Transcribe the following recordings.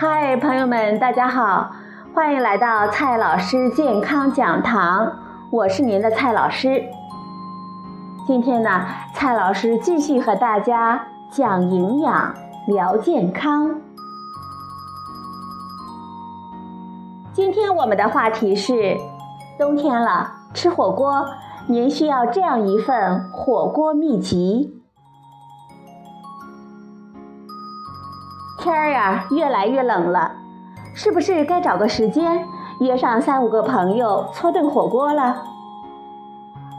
嗨，朋友们，大家好，欢迎来到蔡老师健康讲堂，我是您的蔡老师。今天呢，蔡老师继续和大家讲营养、聊健康。今天我们的话题是：冬天了，吃火锅，您需要这样一份火锅秘籍。天儿呀，越来越冷了，是不是该找个时间约上三五个朋友搓顿火锅了？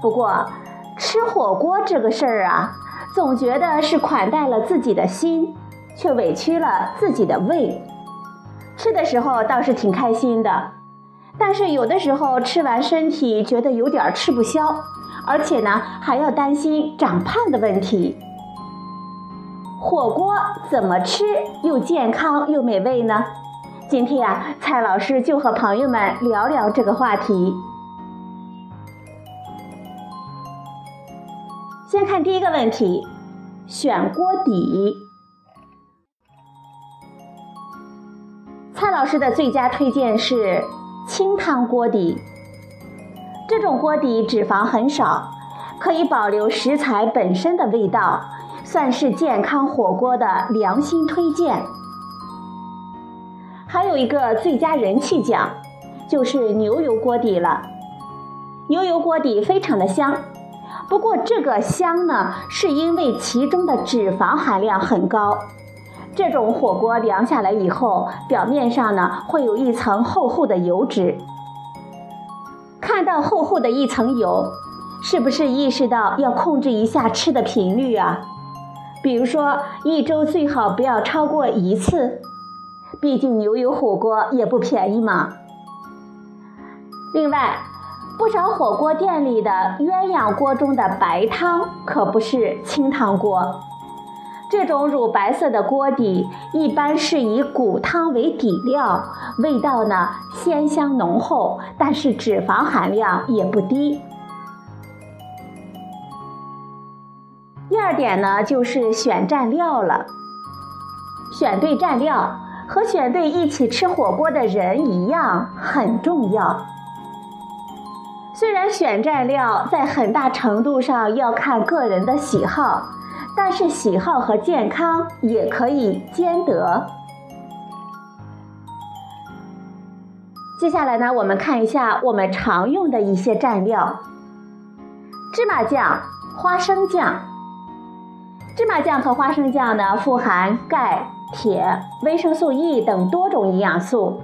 不过，吃火锅这个事儿啊，总觉得是款待了自己的心，却委屈了自己的胃。吃的时候倒是挺开心的，但是有的时候吃完身体觉得有点吃不消，而且呢还要担心长胖的问题。火锅怎么吃又健康又美味呢？今天呀，蔡老师就和朋友们聊聊这个话题。先看第一个问题，选锅底。蔡老师的最佳推荐是清汤锅底。这种锅底脂肪很少，可以保留食材本身的味道。算是健康火锅的良心推荐。还有一个最佳人气奖，就是牛油锅底了。牛油锅底非常的香，不过这个香呢，是因为其中的脂肪含量很高。这种火锅凉下来以后，表面上呢会有一层厚厚的油脂。看到厚厚的一层油，是不是意识到要控制一下吃的频率啊？比如说，一周最好不要超过一次，毕竟牛油火锅也不便宜嘛。另外，不少火锅店里的鸳鸯锅中的白汤可不是清汤锅，这种乳白色的锅底一般是以骨汤为底料，味道呢鲜香浓厚，但是脂肪含量也不低。二点呢，就是选蘸料了。选对蘸料和选对一起吃火锅的人一样很重要。虽然选蘸料在很大程度上要看个人的喜好，但是喜好和健康也可以兼得。接下来呢，我们看一下我们常用的一些蘸料：芝麻酱、花生酱。芝麻酱和花生酱呢，富含钙、铁、维生素 E 等多种营养素，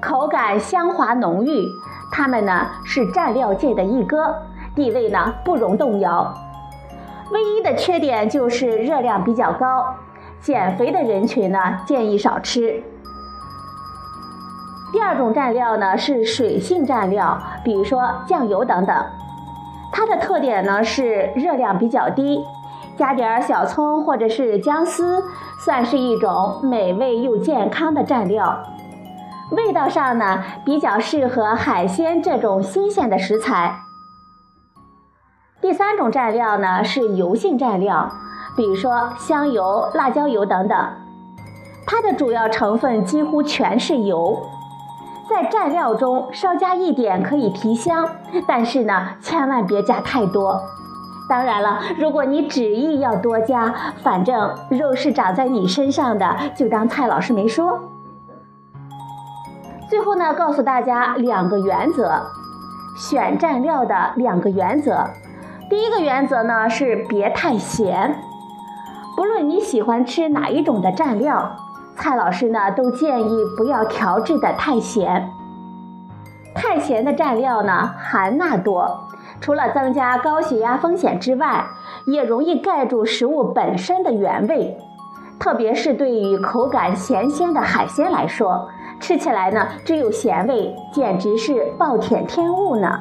口感香滑浓郁。它们呢是蘸料界的一哥，地位呢不容动摇。唯一的缺点就是热量比较高，减肥的人群呢建议少吃。第二种蘸料呢是水性蘸料，比如说酱油等等，它的特点呢是热量比较低。加点小葱或者是姜丝，算是一种美味又健康的蘸料。味道上呢，比较适合海鲜这种新鲜的食材。第三种蘸料呢是油性蘸料，比如说香油、辣椒油等等，它的主要成分几乎全是油。在蘸料中稍加一点可以提香，但是呢，千万别加太多。当然了，如果你执意要多加，反正肉是长在你身上的，就当蔡老师没说。最后呢，告诉大家两个原则，选蘸料的两个原则。第一个原则呢是别太咸，不论你喜欢吃哪一种的蘸料，蔡老师呢都建议不要调制的太咸。太咸的蘸料呢含钠多。除了增加高血压风险之外，也容易盖住食物本身的原味，特别是对于口感咸鲜的海鲜来说，吃起来呢只有咸味，简直是暴殄天物呢。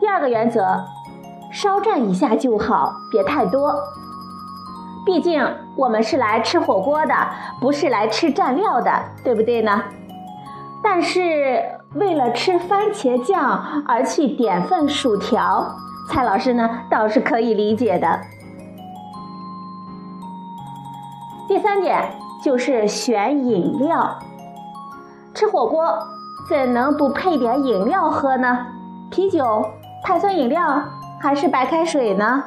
第二个原则，稍蘸一下就好，别太多。毕竟我们是来吃火锅的，不是来吃蘸料的，对不对呢？但是。为了吃番茄酱而去点份薯条，蔡老师呢倒是可以理解的。第三点，就是选饮料。吃火锅怎能不配点饮料喝呢？啤酒、碳酸饮料还是白开水呢？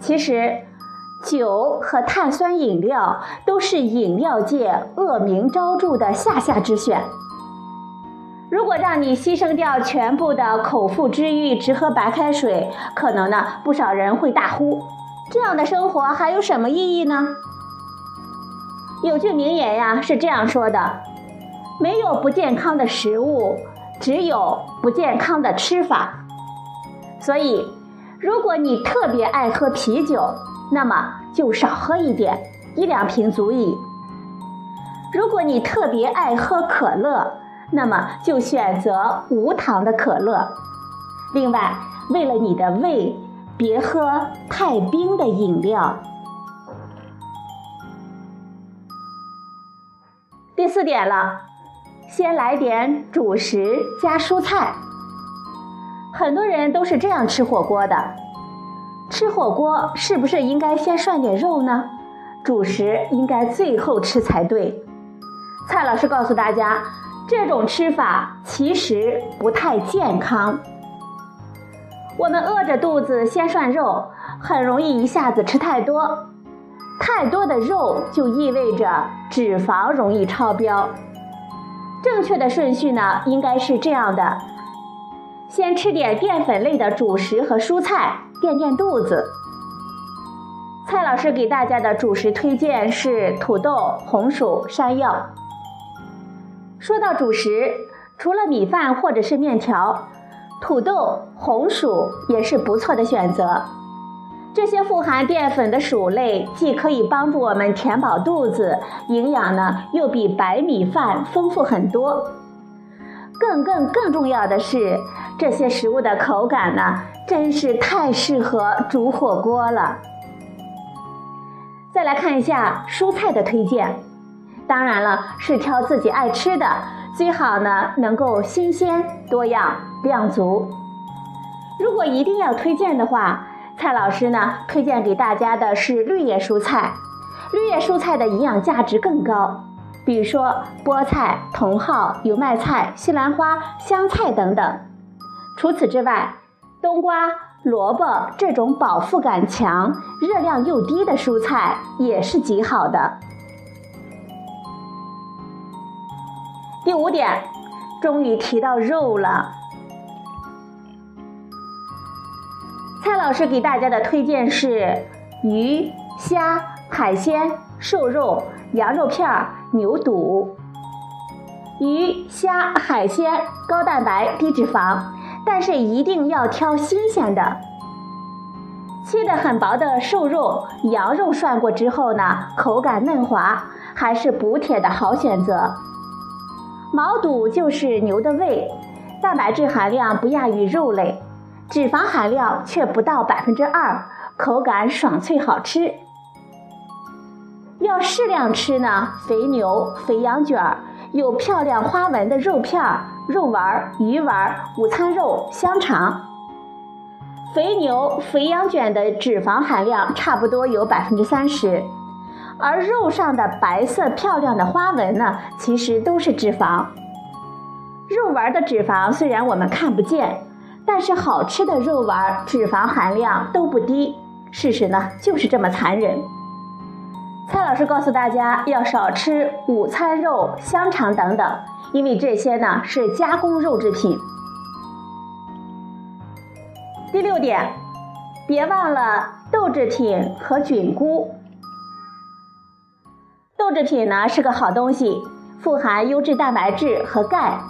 其实，酒和碳酸饮料都是饮料界恶名昭著的下下之选。如果让你牺牲掉全部的口腹之欲，只喝白开水，可能呢，不少人会大呼：这样的生活还有什么意义呢？有句名言呀，是这样说的：没有不健康的食物，只有不健康的吃法。所以。如果你特别爱喝啤酒，那么就少喝一点，一两瓶足矣。如果你特别爱喝可乐，那么就选择无糖的可乐。另外，为了你的胃，别喝太冰的饮料。第四点了，先来点主食加蔬菜。很多人都是这样吃火锅的，吃火锅是不是应该先涮点肉呢？主食应该最后吃才对。蔡老师告诉大家，这种吃法其实不太健康。我们饿着肚子先涮肉，很容易一下子吃太多，太多的肉就意味着脂肪容易超标。正确的顺序呢，应该是这样的。先吃点淀粉类的主食和蔬菜，垫垫肚子。蔡老师给大家的主食推荐是土豆、红薯、山药。说到主食，除了米饭或者是面条，土豆、红薯也是不错的选择。这些富含淀粉的薯类，既可以帮助我们填饱肚子，营养呢又比白米饭丰富很多。更更更重要的是，这些食物的口感呢，真是太适合煮火锅了。再来看一下蔬菜的推荐，当然了，是挑自己爱吃的，最好呢能够新鲜、多样、量足。如果一定要推荐的话，蔡老师呢推荐给大家的是绿叶蔬菜，绿叶蔬菜的营养价值更高。比如说菠菜、茼蒿、油麦菜、西兰花、香菜等等。除此之外，冬瓜、萝卜这种饱腹感强、热量又低的蔬菜也是极好的。第五点，终于提到肉了。蔡老师给大家的推荐是鱼、虾、海鲜、瘦肉、羊肉片。牛肚、鱼、虾、海鲜高蛋白低脂肪，但是一定要挑新鲜的。切得很薄的瘦肉、羊肉涮过之后呢，口感嫩滑，还是补铁的好选择。毛肚就是牛的胃，蛋白质含量不亚于肉类，脂肪含量却不到百分之二，口感爽脆好吃。要适量吃呢，肥牛、肥羊卷，有漂亮花纹的肉片、肉丸、鱼丸、午餐肉、香肠。肥牛、肥羊卷的脂肪含量差不多有百分之三十，而肉上的白色漂亮的花纹呢，其实都是脂肪。肉丸的脂肪虽然我们看不见，但是好吃的肉丸脂肪含量都不低。事实呢，就是这么残忍。蔡老师告诉大家要少吃午餐肉、香肠等等，因为这些呢是加工肉制品。第六点，别忘了豆制品和菌菇。豆制品呢是个好东西，富含优质蛋白质和钙。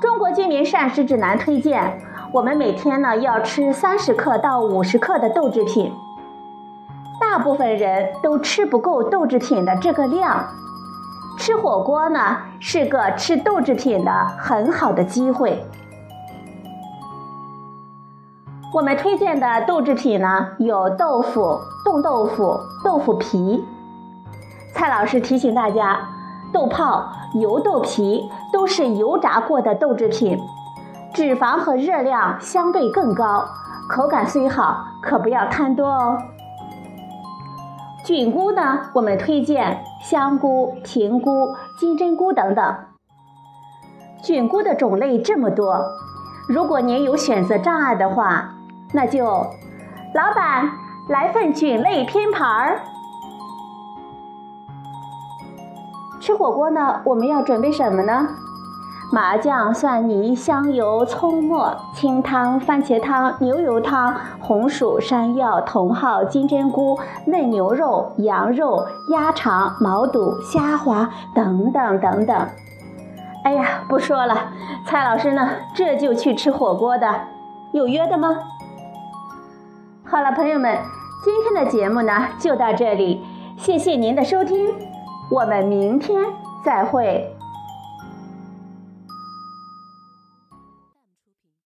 中国居民膳食指南推荐，我们每天呢要吃三十克到五十克的豆制品。大部分人都吃不够豆制品的这个量，吃火锅呢是个吃豆制品的很好的机会。我们推荐的豆制品呢有豆腐、冻豆腐、豆腐皮。蔡老师提醒大家，豆泡、油豆皮都是油炸过的豆制品，脂肪和热量相对更高，口感虽好，可不要贪多哦。菌菇呢，我们推荐香菇、平菇、金针菇等等。菌菇的种类这么多，如果您有选择障碍的话，那就，老板来份菌类拼盘儿。吃火锅呢，我们要准备什么呢？麻酱、蒜泥、香油、葱末、清汤、番茄汤、牛油汤、红薯、山药、茼蒿、金针菇、嫩牛肉、羊肉、鸭肠、毛肚、虾滑等等等等。哎呀，不说了，蔡老师呢，这就去吃火锅的，有约的吗？好了，朋友们，今天的节目呢就到这里，谢谢您的收听，我们明天再会。